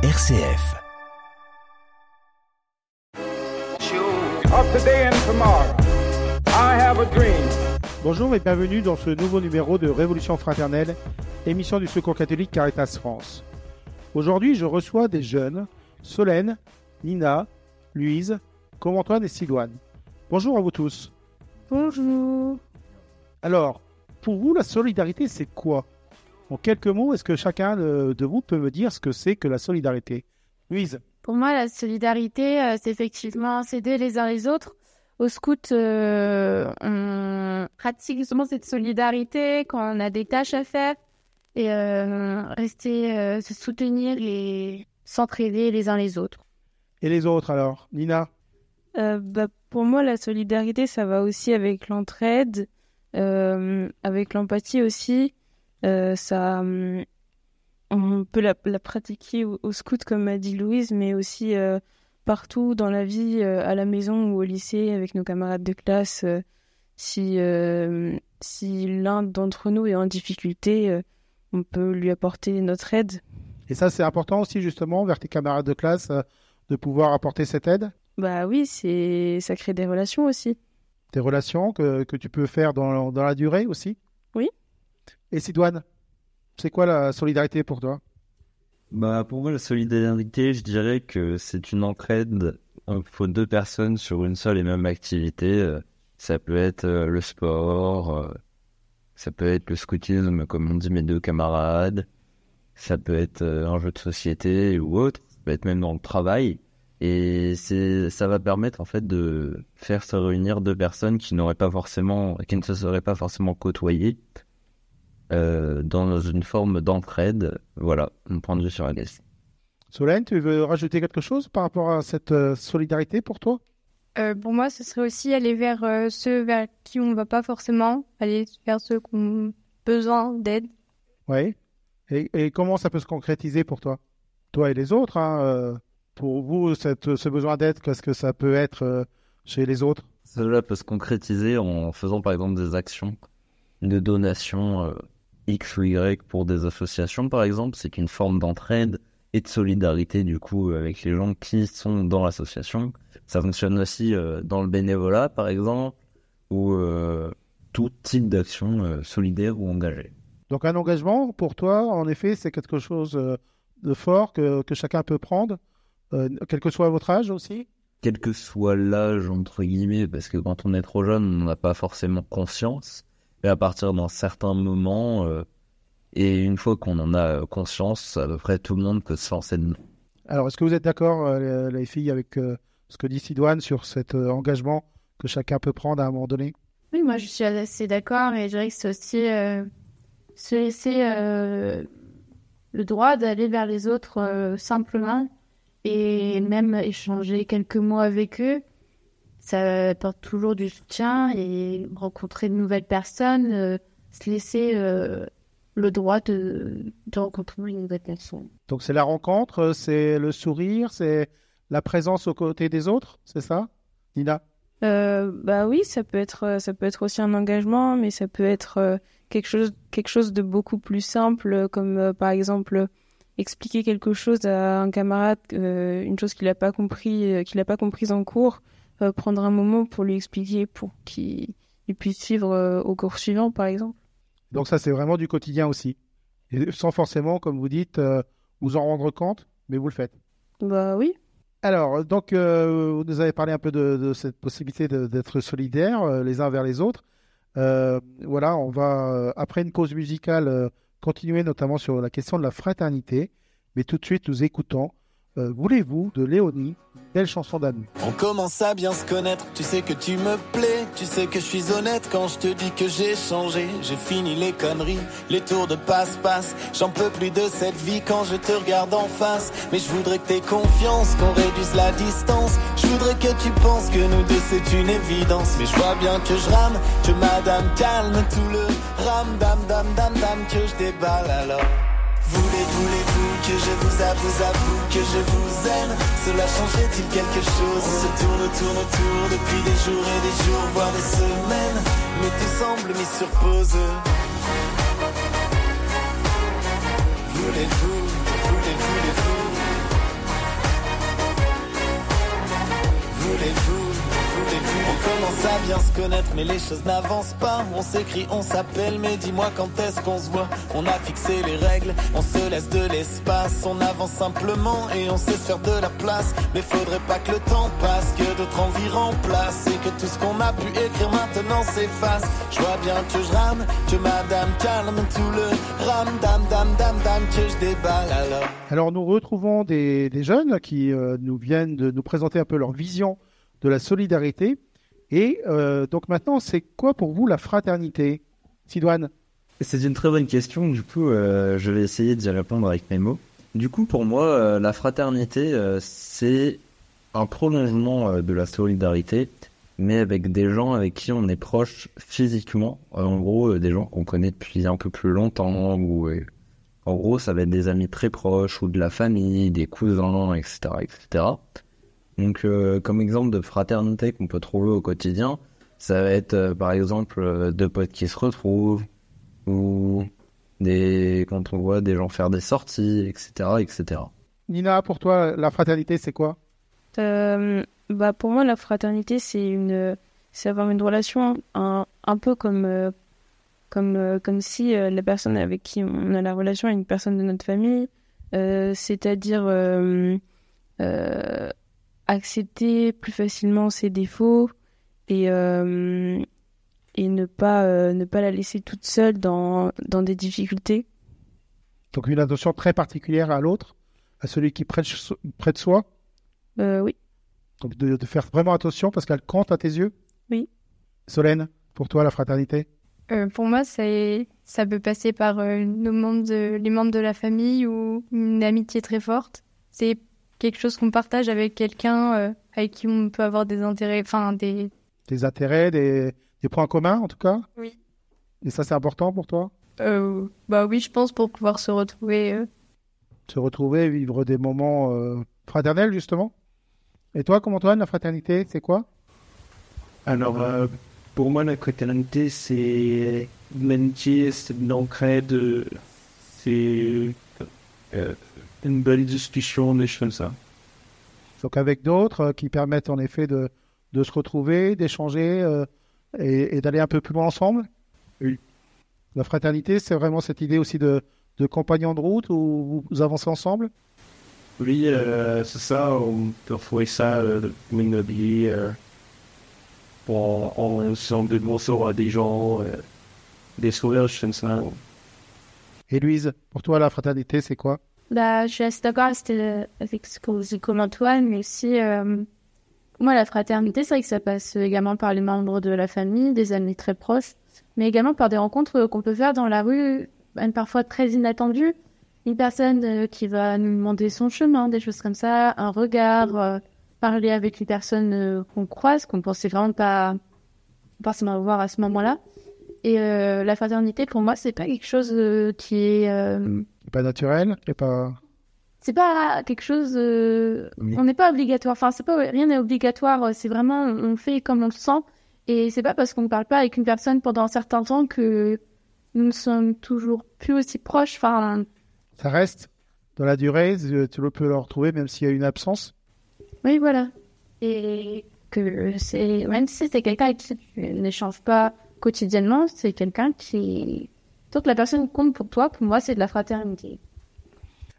RCF. Bonjour et bienvenue dans ce nouveau numéro de Révolution fraternelle, émission du Secours catholique Caritas France. Aujourd'hui, je reçois des jeunes, Solène, Nina, Louise, Comme-Antoine et Sidoine. Bonjour à vous tous. Bonjour. Alors, pour vous, la solidarité, c'est quoi? En quelques mots, est-ce que chacun de vous peut me dire ce que c'est que la solidarité? Louise Pour moi, la solidarité, euh, c'est effectivement s'aider les uns les autres. Au scout, euh, on pratique justement cette solidarité quand on a des tâches à faire et euh, rester, euh, se soutenir et s'entraider les uns les autres. Et les autres alors? Nina? Euh, bah, pour moi, la solidarité, ça va aussi avec l'entraide, euh, avec l'empathie aussi. Euh, ça, hum, on peut la, la pratiquer au, au scout, comme a dit Louise, mais aussi euh, partout dans la vie, euh, à la maison ou au lycée, avec nos camarades de classe. si si l'un d'entre nous est en difficulté, on peut lui apporter notre aide. Et ça, c'est important aussi, justement, vers tes camarades de classe, de pouvoir apporter cette aide? Bah oui, c'est ça crée des relations aussi. Tes relations que, que tu peux faire dans, dans la durée aussi? Oui. Et Sidoine, c'est quoi la solidarité pour toi? Bah, pour moi, la solidarité, je dirais que c'est une entraide entre deux personnes sur une seule et même activité. Euh, Ça peut être euh, le sport, euh, ça peut être le scoutisme, comme on dit mes deux camarades, ça peut être euh, un jeu de société ou autre, ça peut être même dans le travail. Et ça va permettre en fait de faire se réunir deux personnes qui n'auraient pas forcément, qui ne se seraient pas forcément côtoyées euh, dans une forme d'entraide. Voilà, mon point de vue sur la question. Solène, tu veux rajouter quelque chose par rapport à cette euh, solidarité pour toi? Euh, pour moi, ce serait aussi aller vers euh, ceux vers qui on ne va pas forcément, aller vers ceux qui ont besoin d'aide. Oui. Et, et comment ça peut se concrétiser pour toi? Toi et les autres, hein, euh, pour vous, cette, ce besoin d'aide, qu'est-ce que ça peut être chez les autres? Cela peut se concrétiser en faisant par exemple des actions de donation euh, X ou Y pour des associations par exemple. C'est une forme d'entraide et de solidarité du coup avec les gens qui sont dans l'association. Ça fonctionne aussi euh, dans le bénévolat par exemple ou euh, tout type d'action euh, solidaire ou engagée. Donc un engagement, pour toi, en effet, c'est quelque chose de fort que, que chacun peut prendre, quel que soit votre âge aussi? Quel que soit l'âge, entre guillemets, parce que quand on est trop jeune, on n'a pas forcément conscience. Et à partir d'un certain moment, euh, et une fois qu'on en a euh, conscience, à peu près tout le monde peut se lancer dedans. Alors, est-ce que vous êtes d'accord, euh, les les filles, avec euh, ce que dit Sidoine sur cet euh, engagement que chacun peut prendre à un moment donné? Oui, moi je suis assez d'accord et je dirais que c'est aussi euh, se laisser euh, le droit d'aller vers les autres euh, simplement et même échanger quelques mots avec eux. Ça apporte toujours du soutien et rencontrer de nouvelles personnes, euh, se laisser euh, le droit de, de rencontrer une nouvelle personne. Donc, c'est la rencontre, c'est le sourire, c'est la présence aux côtés des autres, c'est ça Nina? Euh, bah oui, ça peut être ça peut être aussi un engagement, mais ça peut être quelque chose quelque chose de beaucoup plus simple, comme euh, par exemple expliquer quelque chose à un camarade, euh, une chose qu'il n'a pas compris, euh, qu'il n'a pas comprise en cours, euh, prendre un moment pour lui expliquer pour qu'il il puisse suivre euh, au cours suivant, par exemple. Donc, ça, c'est vraiment du quotidien aussi. Et sans forcément, comme vous dites, euh, vous en rendre compte, mais vous le faites. Bah oui. Alors, donc, vous nous avez parlé un peu de, de cette possibilité d'être solidaires les uns vers les autres. Voilà, on va, après une pause musicale, continuer notamment sur la question de la fraternité. Mais tout de suite, nous écoutons euh, Voulez-vous de Léonie, belle chanson d'amour? On commence à bien se connaître, tu sais que tu me plais, tu sais que je suis honnête. Quand je te dis que j'ai changé, j'ai fini les conneries, les tours de passe-passe, j'en peux plus de cette vie quand je te regarde en face, mais je voudrais que t'aies confiance, qu'on réduise la distance, je voudrais que tu penses que nous deux c'est une évidence, mais je vois bien que je rame, que madame calme tout le ram dam dam dam dam que je déballe alors. Voulez, voulez-vous que je vous avoue, avoue que je vous aime? Cela changerait-il quelque chose? On se tourne, tourne, tourne depuis des jours et des jours, voire des semaines. Mais tout semble mis sur pause. Voulez-vous, voulez, voulez-vous? Voulez-vous doit bien se connaître, mais les choses n'avancent pas. On s'écrit, on s'appelle, mais dis-moi quand est-ce qu'on se voit. On a fixé les règles, on se laisse de l'espace. On avance simplement et on sait se faire de la place. Mais faudrait pas que le temps passe, que d'autres envies remplacent. Et que tout ce qu'on a pu écrire maintenant s'efface. Je vois bien que je rame, que madame calme tout le ram, dam, dam, dam, dam, que je déballe alors. Alors nous retrouvons des, des jeunes qui euh, nous viennent de nous présenter un peu leur vision de la solidarité. Et euh, donc maintenant, c'est quoi pour vous la fraternité Sidoine C'est une très bonne question. Du coup, euh, je vais essayer d'y répondre avec mes mots. Du coup, pour moi, euh, la fraternité, euh, c'est un prolongement euh, de la solidarité, mais avec des gens avec qui on est proche physiquement. Euh, en gros, des gens qu'on connaît depuis un peu plus longtemps, ou en gros, ça va être des amis très proches, ou de la famille, des cousins, etc., etc. Donc, euh, comme exemple de fraternité qu'on peut trouver au quotidien, ça va être, euh, par exemple, euh, deux potes qui se retrouvent, ou des quand on voit des gens faire des sorties, etc., etc. Nina, pour toi, la fraternité, c'est quoi? Euh, bah pour moi, la fraternité, c'est une, c'est avoir une relation un, un peu comme, euh, comme, euh, comme si euh, la personne avec qui on a la relation est une personne de notre famille, euh, c'est-à-dire euh, euh, accepter plus facilement ses défauts et, euh, et ne pas, euh, ne pas la laisser toute seule dans, dans des difficultés. Donc une attention très particulière à l'autre, à celui qui près de, près de soi. Euh, oui. Donc de, de faire vraiment attention parce qu'elle compte à tes yeux? Oui. Solène, pour toi, la fraternité? Euh, pour moi, c'est- ça peut passer par euh, nos membres de- les membres de la famille ou une amitié très forte. C'est quelque chose qu'on partage avec quelqu'un euh, avec qui on peut avoir des intérêts, enfin des. Des intérêts, des, des points communs en tout cas? Oui. Et ça, c'est important pour toi? Euh, bah oui, je pense pour pouvoir se retrouver. euh. Se retrouver, vivre des moments euh, fraternels, justement? Et toi, comme Antoine, la fraternité, c'est quoi? Alors, euh, pour moi, la fraternité, c'est une amitié, c'est euh, c'est euh, une belle discussion, des choses comme ça. Donc avec d'autres euh, qui permettent en effet de, de se retrouver, d'échanger euh, et, et d'aller un peu plus loin ensemble? Oui. La fraternité, c'est vraiment cette idée aussi de, de compagnon de route où vous, avancez ensemble? Oui, euh, c'est ça, on peut ça comme une vie. On, semble de bonsoir à des gens, euh, des sourires, comme ça. Et Louise, pour toi, la fraternité, c'est quoi? Bah, je suis assez d'accord avec ce- vous dites comme Antoine, mais aussi, euh, moi, la fraternité, c'est vrai que ça passe également par les membres de la famille, des amis très proches, mais également par des rencontres qu'on peut faire dans la rue, parfois très inattendues. Une personne euh, qui va nous demander son chemin, des choses comme ça, un regard, euh, parler avec une personne euh, qu'on croise, qu'on pensait vraiment pas forcément voir à ce moment-là. Et euh, la fraternité, pour moi, c'est pas quelque chose qui est euh, C'est pas naturel C'est pas... c'est pas quelque chose euh, Oui. on n'est pas obligatoire. Enfin c'est pas rien n'est obligatoire. C'est vraiment on fait comme on le sent. Et c'est pas parce qu'on ne parle pas avec une personne pendant un certain temps que nous ne sommes toujours plus aussi proches. Enfin Ça reste dans la durée, euh, tu le peux le retrouver même s'il y a une absence. oui voilà. Et que c'est même si c'est quelqu'un avec qui tu n'échanges pas quotidiennement c'est quelqu'un qui donc la personne compte pour toi pour moi c'est de la fraternité.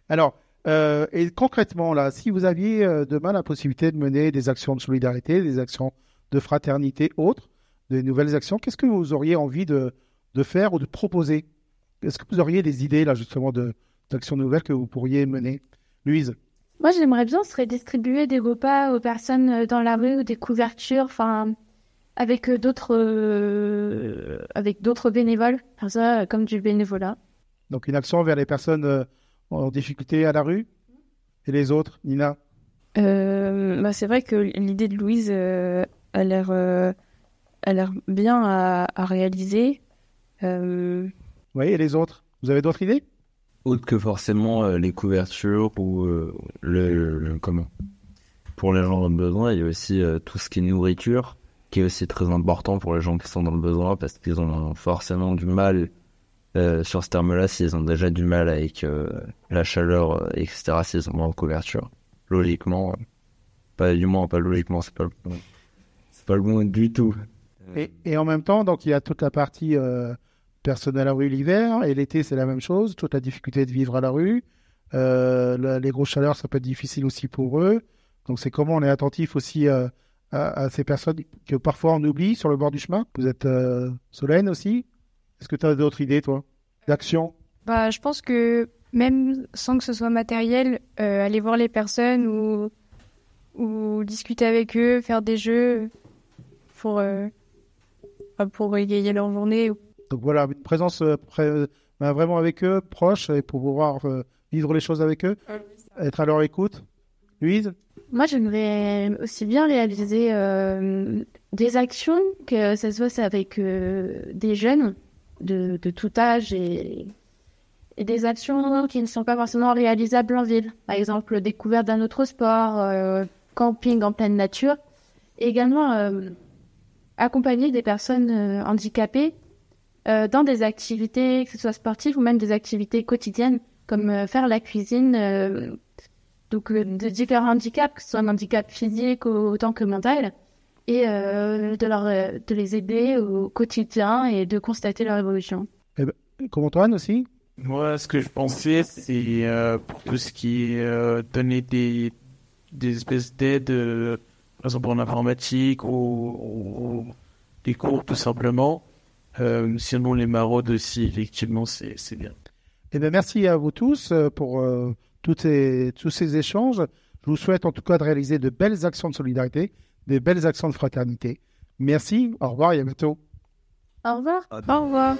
Alors, euh, et concrètement, là, si vous aviez euh, demain la possibilité de mener des actions de solidarité, des actions de fraternité autres, de nouvelles actions, qu'est-ce que vous auriez envie de, de faire ou de proposer? Est-ce que vous auriez des idées, là, justement, de, d'actions nouvelles que vous pourriez mener? Louise? Moi, j'aimerais bien se redistribuer des repas aux personnes euh, dans la rue ou des couvertures, enfin, avec euh, d'autres, euh, avec d'autres bénévoles, enfin ça, comme du bénévolat. Donc, une action vers les personnes euh, en difficulté à la rue? Et les autres, Nina? Euh, bah, c'est vrai que l'idée de Louise euh, a l'air euh, a l'air bien à, à réaliser. Euh, Oui, et les autres? Vous avez d'autres idées? Autre que forcément euh, les couvertures ou euh, le, le- comment? Pour les gens le besoin, il y a aussi euh, tout ce qui est nourriture, qui est aussi très important pour les gens qui sont dans le besoin parce qu'ils ont forcément du mal euh, sur ce terme-là s'ils ont déjà du mal avec euh, la chaleur, euh, etc. S'ils ont moins de couverture. Logiquement, pas du moins, pas logiquement, c'est pas le c'est pas le bon du tout. Et, et en même temps, donc il y a toute la partie personnelle à la rue l'hiver, et l'été c'est la même chose, toute la difficulté de vivre à la rue. Les grosses chaleurs, ça peut être difficile aussi pour eux. Donc c'est comment on est attentif aussi à, à ces personnes que parfois on oublie sur le bord du chemin. Vous êtes euh, Solène aussi? Est-ce que tu as d'autres idées, toi? D'action? Bah, je pense que même sans que ce soit matériel, euh, aller voir les personnes ou, ou discuter avec eux, faire des jeux pour, euh, bah, pour égayer leur journée. Donc voilà, une présence euh, ben, vraiment avec eux, proche, et pour pouvoir vivre les choses avec eux, être à leur écoute. Louise? Moi, j'aimerais aussi bien réaliser euh, des actions, que ça se fasse avec euh, des jeunes de, de tout âge et, et des actions qui ne sont pas forcément réalisables en ville. Par exemple, découverte d'un autre sport, euh, camping en pleine nature. Également, euh, accompagner des personnes euh, handicapées euh, dans des activités, que ce soit sportives ou même des activités quotidiennes, comme faire la cuisine. Donc euh, de différents handicaps, que ce soit un handicap physique au- autant que mental, et euh, de, leur, euh, de les aider au quotidien et de constater leur évolution. Comme Antoine aussi? Moi, ce que je pensais, c'est euh, pour tout ce qui est euh, donner des, des espèces d'aides, euh, par exemple en informatique ou, des cours tout simplement. Euh, sinon, les maraudes aussi, effectivement, c'est c'est bien. Eh bien, merci à vous tous pour euh, toutes ces- tous ces échanges. Je vous souhaite en tout cas de réaliser de belles actions de solidarité, des belles actions de fraternité. Merci, au revoir et à bientôt. Au revoir. Au revoir.